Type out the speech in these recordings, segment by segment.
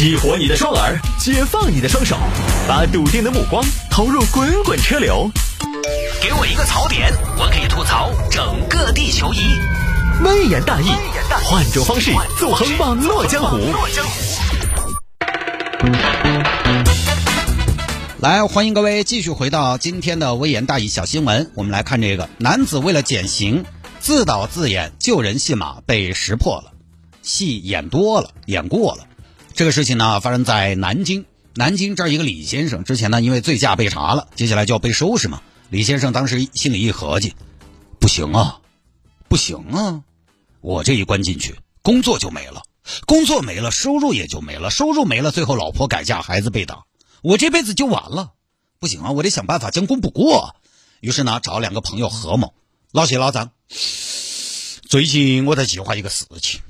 激活你的双耳，解放你的双手，把笃定的目光投入滚滚车流。给我一个槽点，我可以吐槽整个地球仪。微言大义，换种方式纵横网络江湖。来，欢迎各位继续回到今天的微言大义小新闻。我们来看这个男子为了减刑，自导自演救人戏码被识破了，戏演多了，演过了。这个事情呢，发生在南京。南京这儿一个李先生，之前呢因为醉驾被查了，接下来就要被收拾嘛。李先生当时心里一合计，不行啊，不行啊，我这一关进去，工作就没了，工作没了，收入也就没了，收入没了，最后老婆改嫁，孩子被打。我这辈子就完了，不行啊！我得想办法将功补过。于是呢，找两个朋友合谋，老谢老张，最近我在计划一个事情。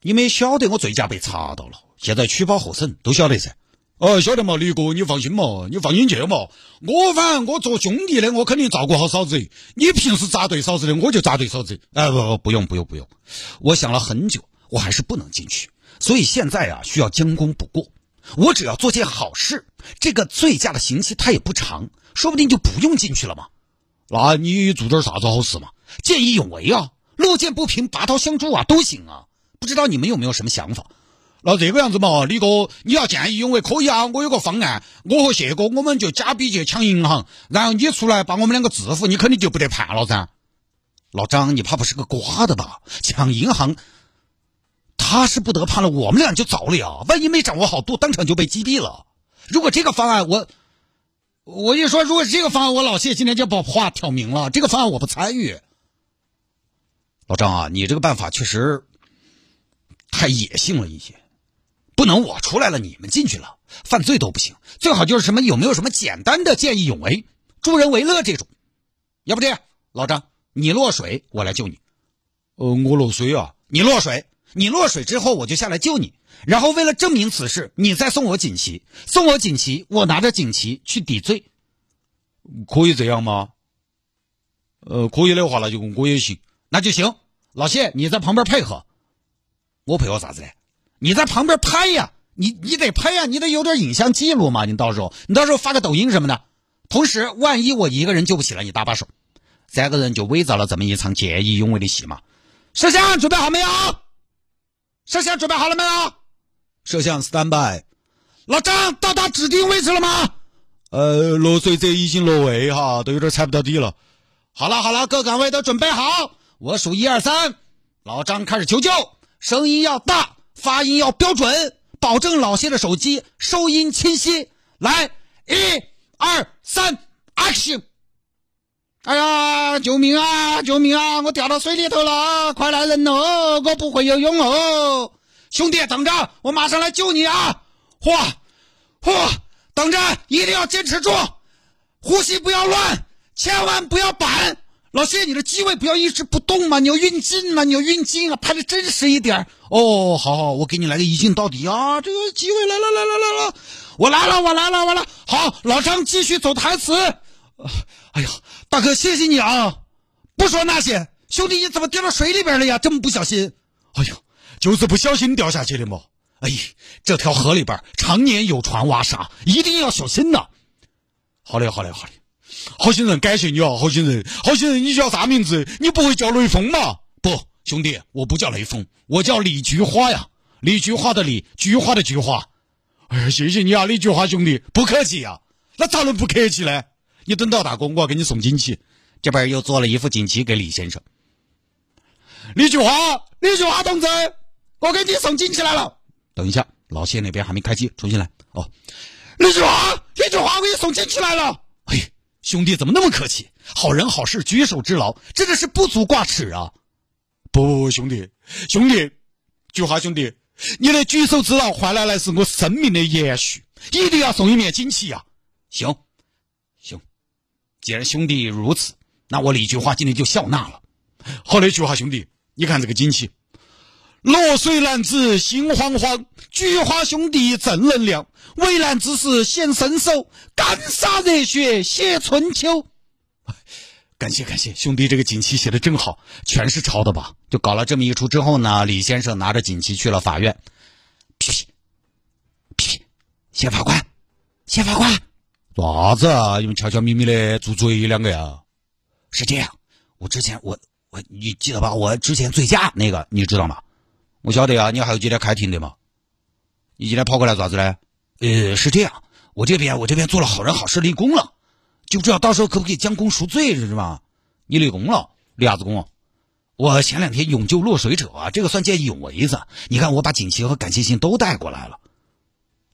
你们晓得我醉驾被查到了，现在取保候审，都晓得噻。哦，晓得嘛，李哥，你放心嘛，你放心去嘛。我反正我做兄弟的，我肯定照顾好嫂子。你平时咋对嫂子的，我就咋对嫂子。哎，不不，不用不用不用。我想了很久，我还是不能进去，所以现在啊，需要将功补过。我只要做件好事，这个醉驾的刑期它也不长，说不定就不用进去了嘛。那你做点啥子好事嘛？见义勇为啊，路见不平拔刀相助啊，都行啊。不知道你们有没有什么想法？那这个样子嘛，李哥，你要见义勇为可以啊。我有个方案，我和谢哥我们就假币去抢银行，然后你出来把我们两个制服，你肯定就不得判了噻。老张，你怕不是个瓜的吧？抢银行。他是不得判了，我们俩就糟了呀！万一没掌握好度，当场就被击毙了。如果这个方案，我我一说，如果这个方案，我老谢今天就把话挑明了，这个方案我不参与。老张啊，你这个办法确实太野性了一些，不能我出来了，你们进去了，犯罪都不行。最好就是什么有没有什么简单的见义勇为、助人为乐这种？要不这样，老张，你落水，我来救你。呃，我落水啊，你落水。你落水之后，我就下来救你。然后为了证明此事，你再送我锦旗，送我锦旗，我拿着锦旗去抵罪，可以这样吗？呃，可以的话，那就我也行，那就行。老谢，你在旁边配合，我配合啥子嘞？你在旁边拍呀，你你得拍呀，你得有点影像记录嘛。你到时候，你到时候发个抖音什么的。同时，万一我一个人救不起来，你搭把手，三个人就伪造了这么一场见义勇为的戏嘛。摄像准备好没有？摄像准备好了没有？摄像 stand by。老张到达指定位置了吗？呃，落水者已经落位哈，都有点踩不到底了。好了好了，各岗位都准备好，我数一二三，老张开始求救，声音要大，发音要标准，保证老谢的手机收音清晰。来，一、二、三，action！哎呀，救命啊！救命啊！我掉到水里头了，快来人哦！我不会游泳哦，兄弟，等着，我马上来救你啊！嚯，嚯，等着，一定要坚持住，呼吸不要乱，千万不要板。老谢，你的机位不要一直不动嘛，你要运镜嘛，你要运镜啊，拍的真实一点。哦，好好，我给你来个一镜到底啊！这个机位来了，来了，来了，我来了，我来了，我来了。好，老张继续走台词。哎呀，大哥，谢谢你啊！不说那些，兄弟，你怎么掉到水里边了呀？这么不小心？哎呀，就是不小心掉下去的嘛。哎，这条河里边常年有船挖沙，一定要小心呐。好嘞，好嘞，好嘞。好心人，感谢你啊！好心人，好心人，你叫啥名字？你不会叫雷锋嘛？不，兄弟，我不叫雷锋，我叫李菊花呀。李菊花的李，菊花的菊花。哎呀，谢谢你啊，李菊花兄弟，不客气呀。那咋能不客气呢？你等到大哥，我要给你送锦旗。这边又做了一副锦旗给李先生。李菊花，李菊花同志，我给你送锦旗来了。等一下，老谢那边还没开机，重新来。哦，李菊花，李菊花，我给你送锦旗来了。哎，兄弟怎么那么客气？好人好事举手之劳，真的是不足挂齿啊！不不不，兄弟，兄弟，菊花兄弟，你的举手之劳换来的是我生命的延续，一定要送一面锦旗呀！行。既然兄弟如此，那我李菊花今天就笑纳了。好嘞，菊花兄弟，你看这个锦旗，落水男子心慌慌，菊花兄弟正能量，危难之时显身手，干洒热血写春秋。感谢感谢，兄弟这个锦旗写的真好，全是抄的吧？就搞了这么一出之后呢，李先生拿着锦旗去了法院。谢法官，谢法官，做啥子啊？你们悄悄咪咪的住嘴两个呀？是这样，我之前我我你记得吧？我之前醉驾那个你知道吗？我晓得啊，你还有今天开庭的嘛？你今天跑过来做啥子呢？呃，是这样，我这边我这边做了好人好事立功了，就不知道到时候可不可以将功赎罪，是吧？你立功了？立啥子功？我前两天勇救落水者啊，这个算见义勇为子。你看，我把锦旗和感谢信都带过来了，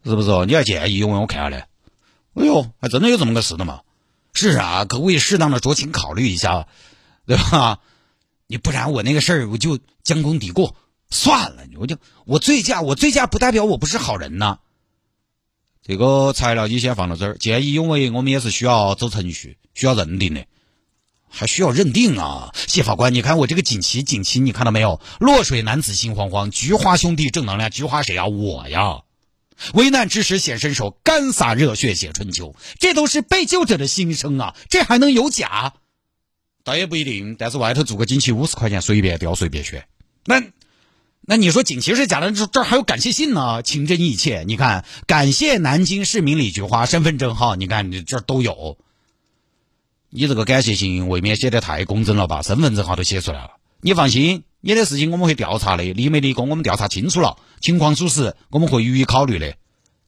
是不是？你还见义勇为？我看下来，哎呦，还真的有这么个事的嘛？是啊，可不可以适当的酌情考虑一下，对吧？你不然我那个事儿我就将功抵过，算了，我就我醉驾，我醉驾不代表我不是好人呐。这个材料你先放到这儿，见义勇为我们也是需要走程序，需要认定的。还需要认定啊，谢法官，你看我这个锦旗，锦旗你看到没有？落水男子心慌慌，菊花兄弟正能量，菊花谁啊？我呀！危难之时显身手，干洒热血写春秋，这都是被救者的心声啊！这还能有假？倒也不一定，但是外头做个锦旗五十块钱，随便雕随便选。那那你说锦旗是假的，这这还有感谢信呢，情真意切。你看，感谢南京市民李菊花，身份证号，你看你这都有。你这个感谢信未免写得太工整了吧？身份证号都写出来了。你放心，你的事情我们会调查的，立没立功我们调查清楚了，情况属实，我们会予以考虑的。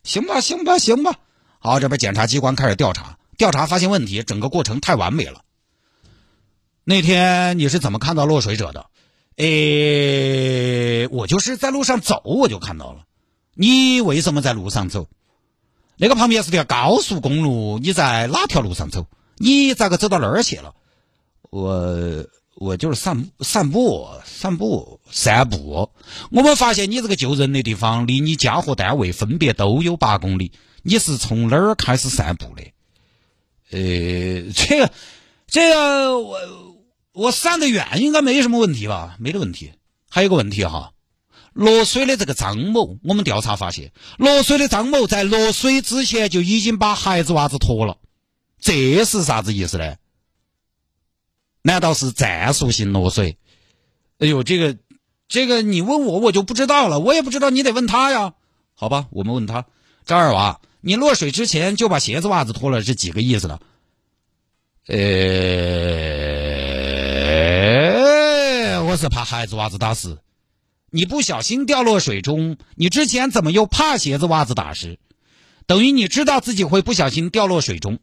行吧，行吧，行吧。好，这边检察机关开始调查，调查发现问题，整个过程太完美了。那天你是怎么看到落水者的？诶，我就是在路上走，我就看到了。你为什么在路上走？那个旁边是条高速公路，你在哪条路上走？你咋个走到那儿去了？我我就是散散步散步散步。我们发现你这个救人的地方离你家和单位分别都有八公里，你是从哪儿开始散步的？呃，这个这个我我散得远应该没什么问题吧？没得问题。还有个问题哈，落水的这个张某，我们调查发现，落水的张某在落水之前就已经把孩子娃子脱了。这是啥子意思呢？难道是战术性落水？哎呦，这个，这个你问我我就不知道了，我也不知道，你得问他呀。好吧，我们问他，张二娃，你落水之前就把鞋子袜子脱了，是几个意思呢？呃，我是怕孩子袜子打湿。你不小心掉落水中，你之前怎么又怕鞋子袜子打湿？等于你知道自己会不小心掉落水中。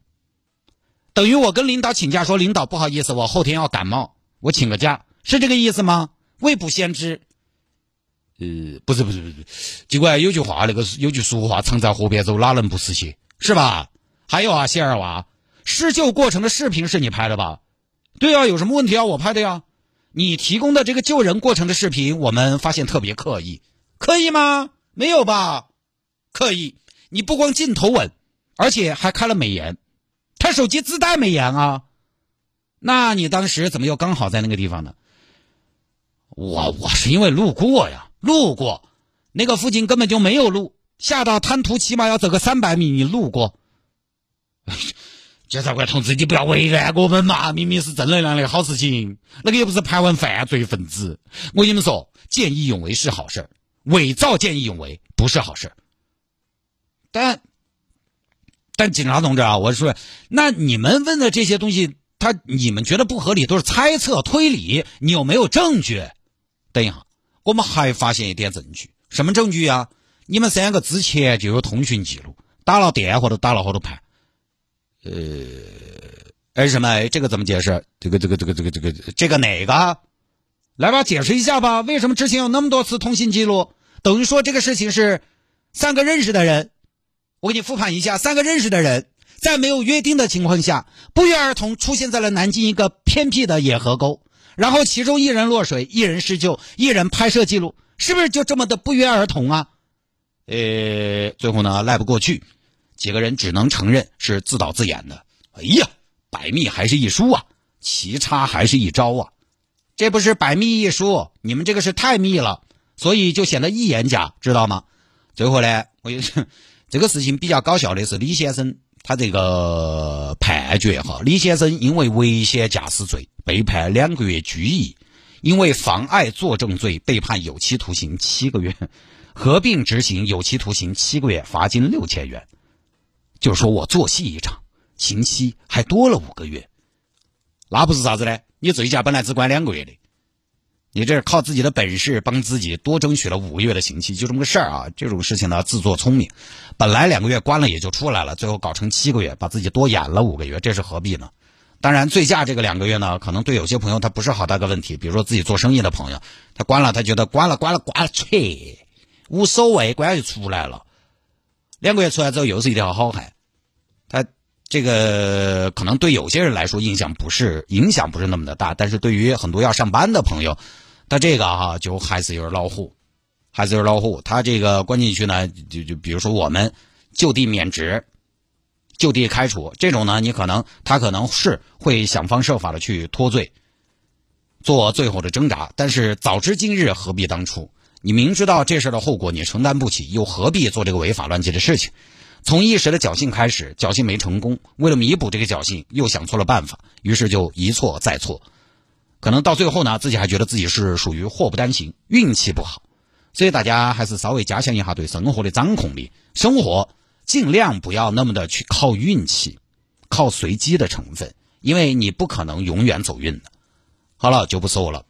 等于我跟领导请假说，领导不好意思，我后天要感冒，我请个假，是这个意思吗？未卜先知。呃，不是不是不是，尽管有句话，那个有句俗话，常在河边走，哪能不湿鞋，是吧？还有啊，谢二娃，施救过程的视频是你拍的吧？对啊，有什么问题啊？我拍的呀。你提供的这个救人过程的视频，我们发现特别刻意，刻意吗？没有吧？刻意。你不光镜头稳，而且还开了美颜。他手机自带美颜啊，那你当时怎么又刚好在那个地方呢？我我是因为路过呀，路过，那个附近根本就没有路，下到滩涂起码要走个三百米，你路过。检察官同志，你不要为难我们嘛，明明是正能量的好事情，那个又不是盘问犯罪分子。我跟你们说，见义勇为是好事伪造见义勇为不是好事但。但警察同志啊，我说，那你们问的这些东西，他你们觉得不合理，都是猜测推理，你有没有证据？等一下，我们还发现一点证据，什么证据呀？你们三个之前就有通讯记录，打了电话都打了好多盘。呃，哎什么？这个怎么解释？这个这个这个这个这个这个哪个？来吧，解释一下吧。为什么之前有那么多次通信记录？等于说这个事情是三个认识的人。我给你复盘一下：三个认识的人，在没有约定的情况下，不约而同出现在了南京一个偏僻的野河沟，然后其中一人落水，一人施救，一人拍摄记录，是不是就这么的不约而同啊？呃，最后呢，赖不过去，几个人只能承认是自导自演的。哎呀，百密还是一疏啊，奇差还是一招啊，这不是百密一疏，你们这个是太密了，所以就显得一眼假，知道吗？最后呢，我也是。这个事情比较搞笑的是，李先生他这个判决哈，李先生因为危险驾驶罪被判两个月拘役，因为妨碍作证罪被判有期徒刑七个月。合并执行有期徒刑七个月，罚金六千元。就说我做戏一场，刑期还多了五个月。那不是啥子呢？你醉驾本来只关两个月的，你这是靠自己的本事帮自己多争取了五个月的刑期，就这么个事儿啊！这种事情呢，自作聪明，本来两个月关了也就出来了，最后搞成七个月，把自己多演了五个月，这是何必呢？当然，醉驾这个两个月呢，可能对有些朋友他不是好大个问题，比如说自己做生意的朋友，他关了，他觉得关了关了关了，切，无所谓，关了就出来了。两个月出来之后又是一条好汉，他这个可能对有些人来说影响不是影响不是那么的大，但是对于很多要上班的朋友，他这个哈就还是有点恼火，还是有点恼火。他这个关进去呢，就就比如说我们就地免职。就地开除这种呢，你可能他可能是会想方设法的去脱罪，做最后的挣扎。但是早知今日，何必当初？你明知道这事的后果你承担不起，又何必做这个违法乱纪的事情？从一时的侥幸开始，侥幸没成功，为了弥补这个侥幸，又想错了办法，于是就一错再错，可能到最后呢，自己还觉得自己是属于祸不单行，运气不好。所以大家还是稍微加强一下对生活的掌控力，生活。尽量不要那么的去靠运气，靠随机的成分，因为你不可能永远走运的。好了，就不说了。